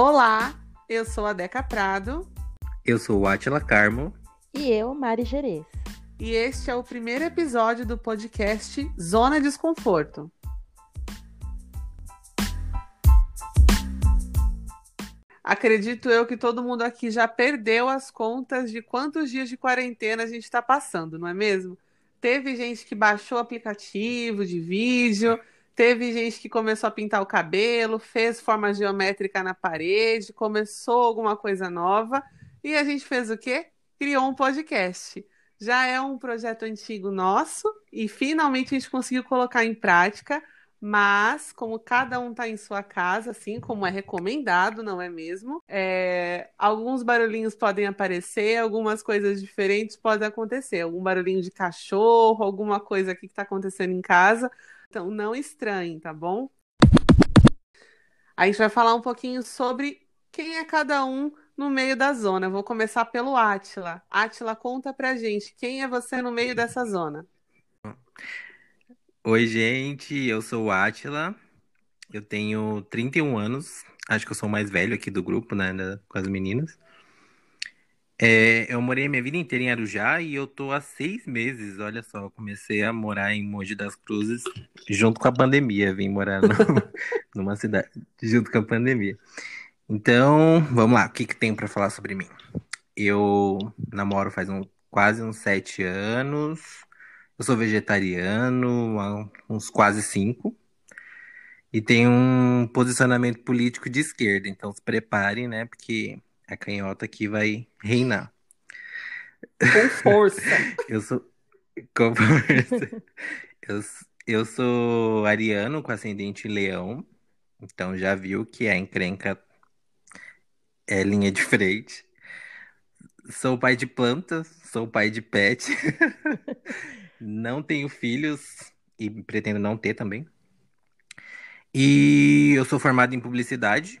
Olá, eu sou a Deca Prado. Eu sou o Atila Carmo. E eu, Mari Gerês. E este é o primeiro episódio do podcast Zona Desconforto. Acredito eu que todo mundo aqui já perdeu as contas de quantos dias de quarentena a gente está passando, não é mesmo? Teve gente que baixou o aplicativo de vídeo, teve gente que começou a pintar o cabelo, fez forma geométrica na parede, começou alguma coisa nova e a gente fez o quê? Criou um podcast. Já é um projeto antigo nosso e finalmente a gente conseguiu colocar em prática, mas como cada um está em sua casa, assim como é recomendado, não é mesmo? É, alguns barulhinhos podem aparecer, algumas coisas diferentes podem acontecer. Algum barulhinho de cachorro, alguma coisa aqui que está acontecendo em casa. Então não estranhem, tá bom? A gente vai falar um pouquinho sobre quem é cada um no meio da zona. Vou começar pelo Atila. Atila, conta pra gente, quem é você no meio dessa zona? Oi, gente, eu sou o Atila. Eu tenho 31 anos. Acho que eu sou o mais velho aqui do grupo, né, com as meninas. É, eu morei minha vida inteira em Arujá e eu tô há seis meses, olha só, eu comecei a morar em Mogi das Cruzes junto com a pandemia, vim morar no, numa cidade junto com a pandemia. Então, vamos lá, o que que tem para falar sobre mim? Eu namoro faz um, quase uns sete anos, eu sou vegetariano há uns quase cinco, e tenho um posicionamento político de esquerda, então se preparem, né, porque a canhota aqui vai reinar. Com força. eu sou. Com força. eu, eu sou ariano com ascendente leão. Então já viu que a encrenca é linha de frente. Sou pai de plantas, sou pai de pet. não tenho filhos e pretendo não ter também. E eu sou formado em publicidade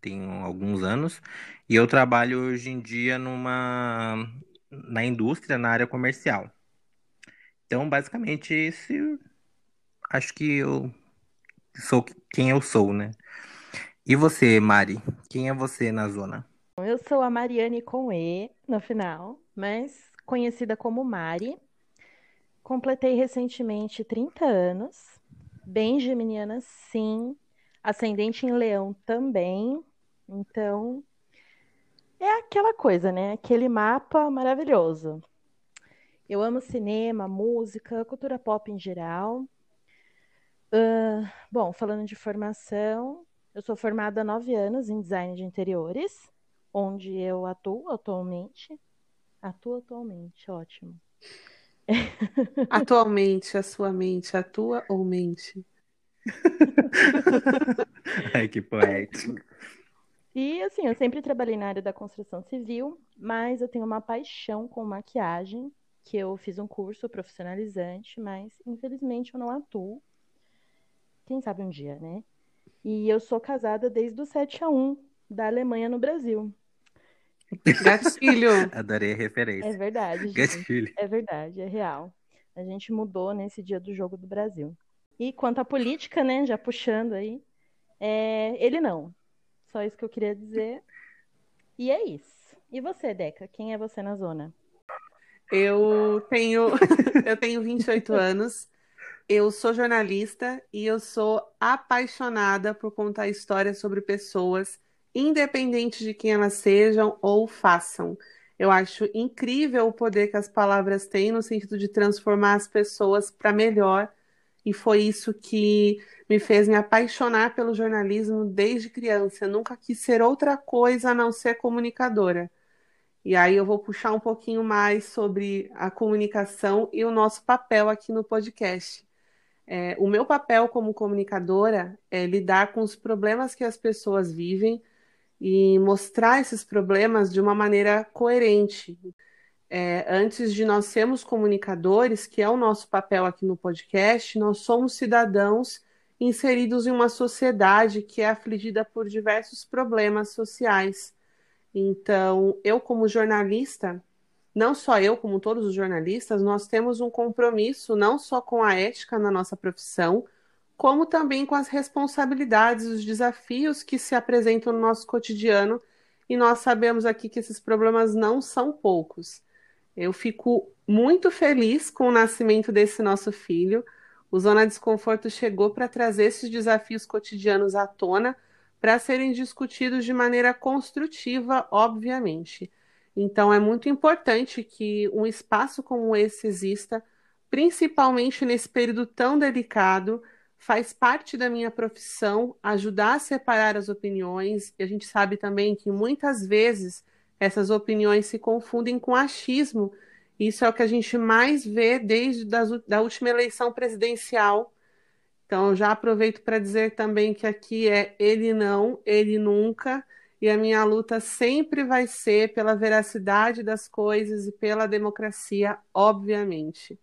tenho alguns anos, e eu trabalho hoje em dia numa na indústria, na área comercial. Então, basicamente, esse acho que eu sou quem eu sou, né? E você, Mari? Quem é você na zona? Eu sou a Mariane com E no final, mas conhecida como Mari. Completei recentemente 30 anos. Bem geminiana, sim. Ascendente em leão também. Então, é aquela coisa, né? Aquele mapa maravilhoso. Eu amo cinema, música, cultura pop em geral. Uh, bom, falando de formação, eu sou formada há nove anos em design de interiores, onde eu atuo atualmente. Atuo atualmente, ótimo. Atualmente, a sua mente atua ou mente? Ai, que poético. E assim, eu sempre trabalhei na área da construção civil, mas eu tenho uma paixão com maquiagem, que eu fiz um curso profissionalizante, mas infelizmente eu não atuo. Quem sabe um dia, né? E eu sou casada desde o 7 a 1 da Alemanha no Brasil. Gatilho! Adorei a referência. É verdade, gente. Gatilho. É verdade, é real. A gente mudou nesse dia do jogo do Brasil. E quanto à política, né, já puxando aí, é... ele não. Só isso que eu queria dizer. E é isso. E você, Deca? Quem é você na zona? Eu tenho eu tenho 28 anos. Eu sou jornalista e eu sou apaixonada por contar histórias sobre pessoas, independente de quem elas sejam ou façam. Eu acho incrível o poder que as palavras têm no sentido de transformar as pessoas para melhor. E foi isso que me fez me apaixonar pelo jornalismo desde criança. Eu nunca quis ser outra coisa a não ser comunicadora. E aí eu vou puxar um pouquinho mais sobre a comunicação e o nosso papel aqui no podcast. É, o meu papel como comunicadora é lidar com os problemas que as pessoas vivem e mostrar esses problemas de uma maneira coerente. É, antes de nós sermos comunicadores, que é o nosso papel aqui no podcast, nós somos cidadãos inseridos em uma sociedade que é afligida por diversos problemas sociais. Então, eu, como jornalista, não só eu, como todos os jornalistas, nós temos um compromisso não só com a ética na nossa profissão, como também com as responsabilidades, os desafios que se apresentam no nosso cotidiano, e nós sabemos aqui que esses problemas não são poucos. Eu fico muito feliz com o nascimento desse nosso filho. O Zona Desconforto chegou para trazer esses desafios cotidianos à tona, para serem discutidos de maneira construtiva, obviamente. Então, é muito importante que um espaço como esse exista, principalmente nesse período tão delicado. Faz parte da minha profissão ajudar a separar as opiniões, e a gente sabe também que muitas vezes essas opiniões se confundem com achismo. Isso é o que a gente mais vê desde a da última eleição presidencial. Então, já aproveito para dizer também que aqui é ele não, ele nunca. E a minha luta sempre vai ser pela veracidade das coisas e pela democracia, obviamente.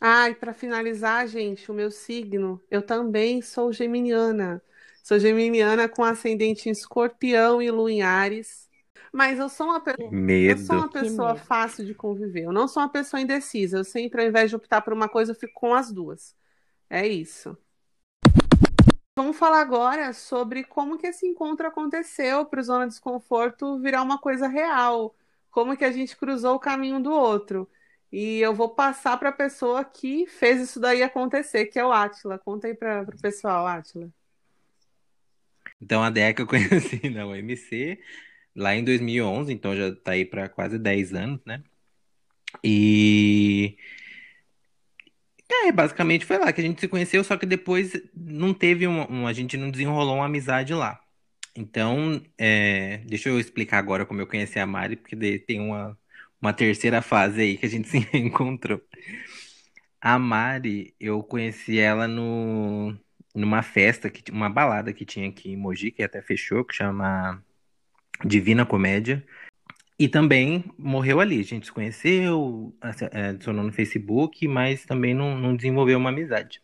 Ah, e para finalizar, gente, o meu signo, eu também sou geminiana. Sou geminiana com ascendente em escorpião e lua em Ares. Mas eu sou uma, pe... eu sou uma pessoa fácil de conviver. Eu não sou uma pessoa indecisa. Eu sempre, ao invés de optar por uma coisa, eu fico com as duas. É isso. Vamos falar agora sobre como que esse encontro aconteceu para o Zona Desconforto virar uma coisa real. Como que a gente cruzou o caminho do outro. E eu vou passar para a pessoa que fez isso daí acontecer, que é o Átila. Conta aí para o pessoal, Átila. Então, a DECA eu conheci na UMC lá em 2011, então já está aí para quase 10 anos, né? E é, basicamente foi lá que a gente se conheceu, só que depois não teve um, um a gente não desenrolou uma amizade lá. Então, é, deixa eu explicar agora como eu conheci a Mari, porque tem uma, uma terceira fase aí que a gente se encontrou. A Mari, eu conheci ela no, numa festa, que, uma balada que tinha aqui em Mogi, que até fechou, que chama Divina Comédia. E também morreu ali. A gente se conheceu, é, adicionou no Facebook, mas também não, não desenvolveu uma amizade.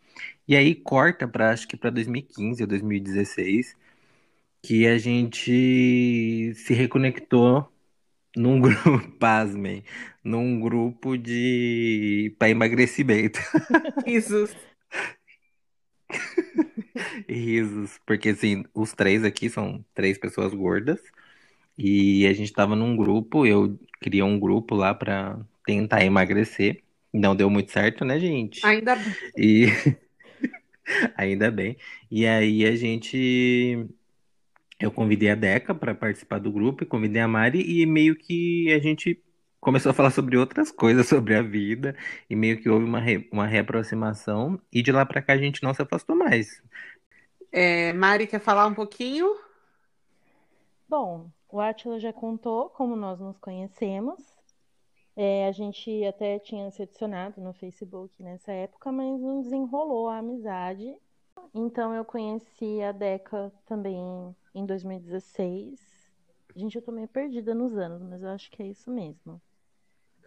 E aí corta para acho que para 2015 ou 2016, que a gente se reconectou num grupo, pasmem, num grupo de para emagrecimento. Risos. Risos, porque assim, os três aqui são três pessoas gordas. E a gente tava num grupo, eu criei um grupo lá pra tentar emagrecer. Não deu muito certo, né, gente? Ainda bem. E ainda bem. E aí a gente eu convidei a Deca para participar do grupo, e convidei a Mari e meio que a gente começou a falar sobre outras coisas sobre a vida e meio que houve uma, re, uma reaproximação e de lá para cá a gente não se afastou mais. É, Mari quer falar um pouquinho? Bom, o Atila já contou como nós nos conhecemos. É, a gente até tinha se adicionado no Facebook nessa época, mas não desenrolou a amizade. Então eu conheci a Deca também em 2016. Gente, eu tô meio perdida nos anos, mas eu acho que é isso mesmo.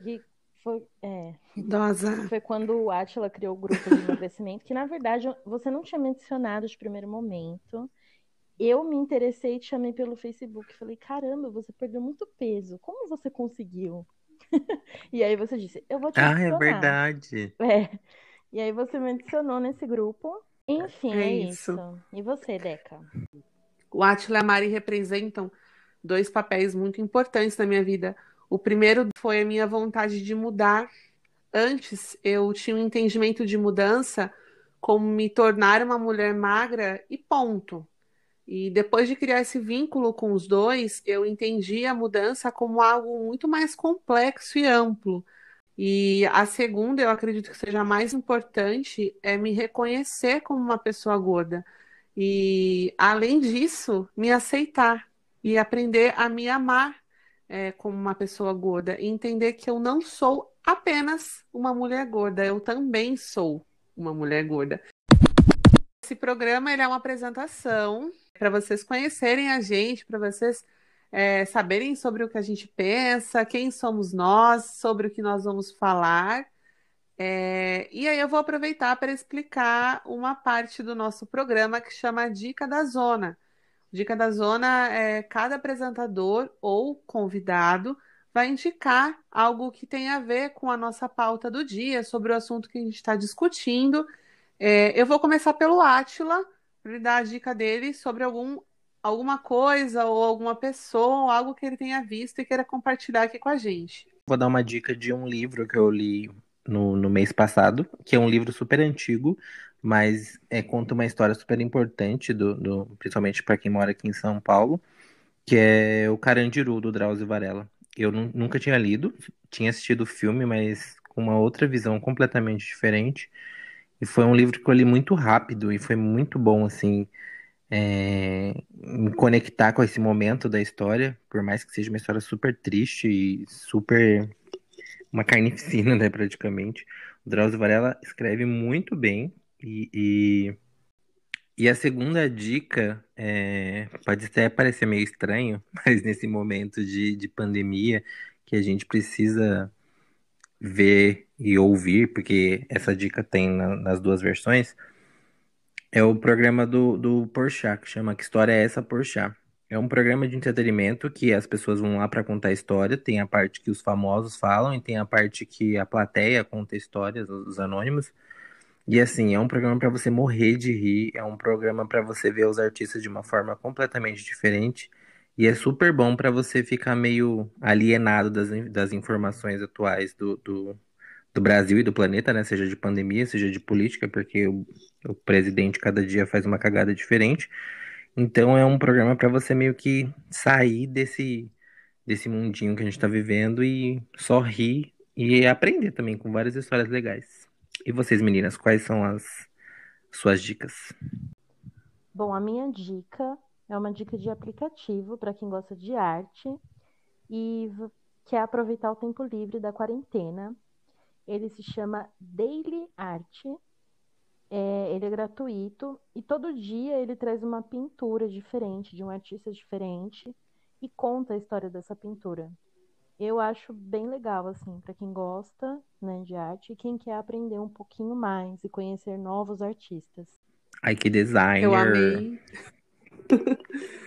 E foi, é, Idosa. foi quando o Atila criou o grupo de emagrecimento, que na verdade você não tinha mencionado de primeiro momento eu me interessei e te chamei pelo Facebook. Falei, caramba, você perdeu muito peso. Como você conseguiu? e aí você disse, eu vou te Ah, é verdade. É. E aí você me adicionou nesse grupo. Enfim, é, é isso. isso. E você, Deca? O Atila e a Mari representam dois papéis muito importantes na minha vida. O primeiro foi a minha vontade de mudar. Antes, eu tinha um entendimento de mudança como me tornar uma mulher magra e ponto. E depois de criar esse vínculo com os dois, eu entendi a mudança como algo muito mais complexo e amplo. E a segunda, eu acredito que seja mais importante, é me reconhecer como uma pessoa gorda. E, além disso, me aceitar e aprender a me amar é, como uma pessoa gorda. E entender que eu não sou apenas uma mulher gorda, eu também sou uma mulher gorda. Esse programa ele é uma apresentação para vocês conhecerem a gente, para vocês é, saberem sobre o que a gente pensa, quem somos nós, sobre o que nós vamos falar. É, e aí eu vou aproveitar para explicar uma parte do nosso programa que chama Dica da Zona. Dica da Zona é cada apresentador ou convidado vai indicar algo que tem a ver com a nossa pauta do dia, sobre o assunto que a gente está discutindo É, eu vou começar pelo Átila, para dar a dica dele sobre algum, alguma coisa ou alguma pessoa, ou algo que ele tenha visto e queira compartilhar aqui com a gente. Vou dar uma dica de um livro que eu li no, no mês passado, que é um livro super antigo, mas é, conta uma história super importante, do, do principalmente para quem mora aqui em São Paulo, que é o Carandiru, do Drauzio Varela. Eu nunca tinha lido, tinha assistido o filme, mas com uma outra visão completamente diferente. E foi um livro que eu li muito rápido e foi muito bom, assim, é, me conectar com esse momento da história, por mais que seja uma história super triste e super. uma carnificina, né, praticamente. O Drauzio Varela escreve muito bem e, e, e a segunda dica é, pode até parecer meio estranho, mas nesse momento de, de pandemia que a gente precisa ver e ouvir, porque essa dica tem na, nas duas versões, é o programa do, do Porchat, que chama Que História é Essa Porchat? É um programa de entretenimento que as pessoas vão lá para contar história, tem a parte que os famosos falam e tem a parte que a plateia conta histórias, os anônimos. E assim, é um programa para você morrer de rir, é um programa para você ver os artistas de uma forma completamente diferente. E é super bom para você ficar meio alienado das, das informações atuais do, do, do, Brasil e do planeta, né? Seja de pandemia, seja de política, porque o, o presidente cada dia faz uma cagada diferente. Então é um programa para você meio que sair desse, desse mundinho que a gente está vivendo e só rir e aprender também com várias histórias legais. E vocês, meninas, quais são as suas dicas? Bom, a minha dica é uma dica de aplicativo para quem gosta de arte e quer aproveitar o tempo livre da quarentena. Ele se chama Daily Art. É, ele é gratuito e todo dia ele traz uma pintura diferente, de um artista diferente, e conta a história dessa pintura. Eu acho bem legal, assim, para quem gosta né, de arte e quem quer aprender um pouquinho mais e conhecer novos artistas. Ai, que designer! Eu amei.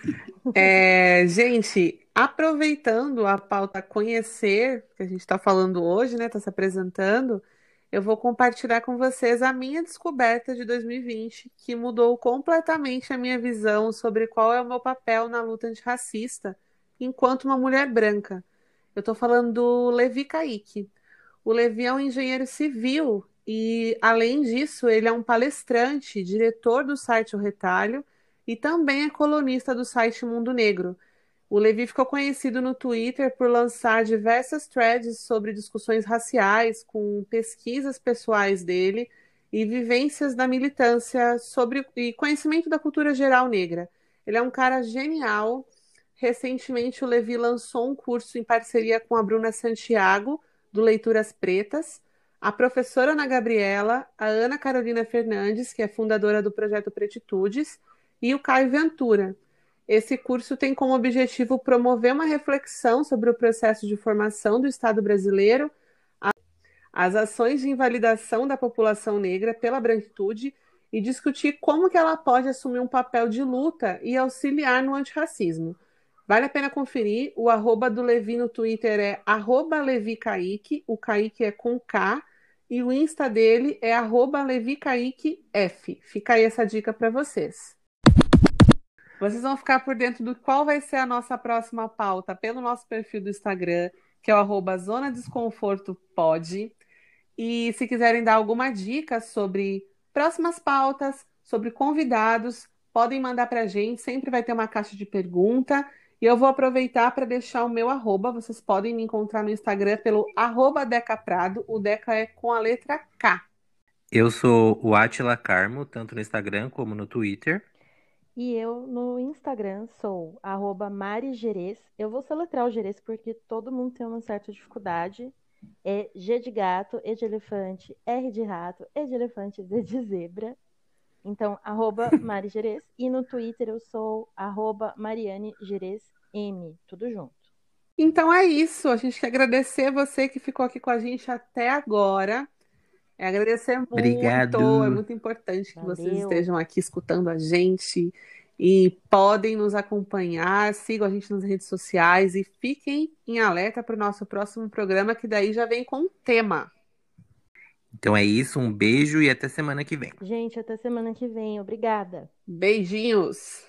É, gente, aproveitando a pauta conhecer, que a gente está falando hoje, né? Está se apresentando, eu vou compartilhar com vocês a minha descoberta de 2020, que mudou completamente a minha visão sobre qual é o meu papel na luta antirracista enquanto uma mulher branca. Eu estou falando do Levi Kaique. O Levi é um engenheiro civil e, além disso, ele é um palestrante, diretor do site O Retalho e também é colunista do site Mundo Negro. O Levi ficou conhecido no Twitter por lançar diversas threads sobre discussões raciais, com pesquisas pessoais dele e vivências da militância sobre e conhecimento da cultura geral negra. Ele é um cara genial. Recentemente, o Levi lançou um curso em parceria com a Bruna Santiago, do Leituras Pretas, a professora Ana Gabriela, a Ana Carolina Fernandes, que é fundadora do projeto Pretitudes, e o Caio Ventura. Esse curso tem como objetivo promover uma reflexão sobre o processo de formação do Estado brasileiro, as ações de invalidação da população negra pela branquitude e discutir como que ela pode assumir um papel de luta e auxiliar no antirracismo. Vale a pena conferir. O arroba do Levi no Twitter é arroba Levi Kaique, o Kaique é com K, e o Insta dele é arroba Levi Kaique F. Fica aí essa dica para vocês. Vocês vão ficar por dentro do qual vai ser a nossa próxima pauta pelo nosso perfil do Instagram, que é o Zona Desconforto Pod. E se quiserem dar alguma dica sobre próximas pautas, sobre convidados, podem mandar para a gente. Sempre vai ter uma caixa de pergunta. E eu vou aproveitar para deixar o meu arroba. Vocês podem me encontrar no Instagram pelo arroba Deca Prado. O Deca é com a letra K. Eu sou o Atila Carmo, tanto no Instagram como no Twitter. E eu no Instagram sou arroba marigerês. Eu vou soletrar o gerês porque todo mundo tem uma certa dificuldade. É G de gato, E de elefante, R de rato, E de elefante, Z de zebra. Então, arroba marigerês. E no Twitter eu sou arroba Mariane Gerês M. Tudo junto. Então é isso. A gente quer agradecer você que ficou aqui com a gente até agora. É agradecer muito. Obrigado. É muito importante Valeu. que vocês estejam aqui escutando a gente e podem nos acompanhar. Sigam a gente nas redes sociais e fiquem em alerta para o nosso próximo programa, que daí já vem com o tema. Então é isso, um beijo e até semana que vem. Gente, até semana que vem. Obrigada. Beijinhos.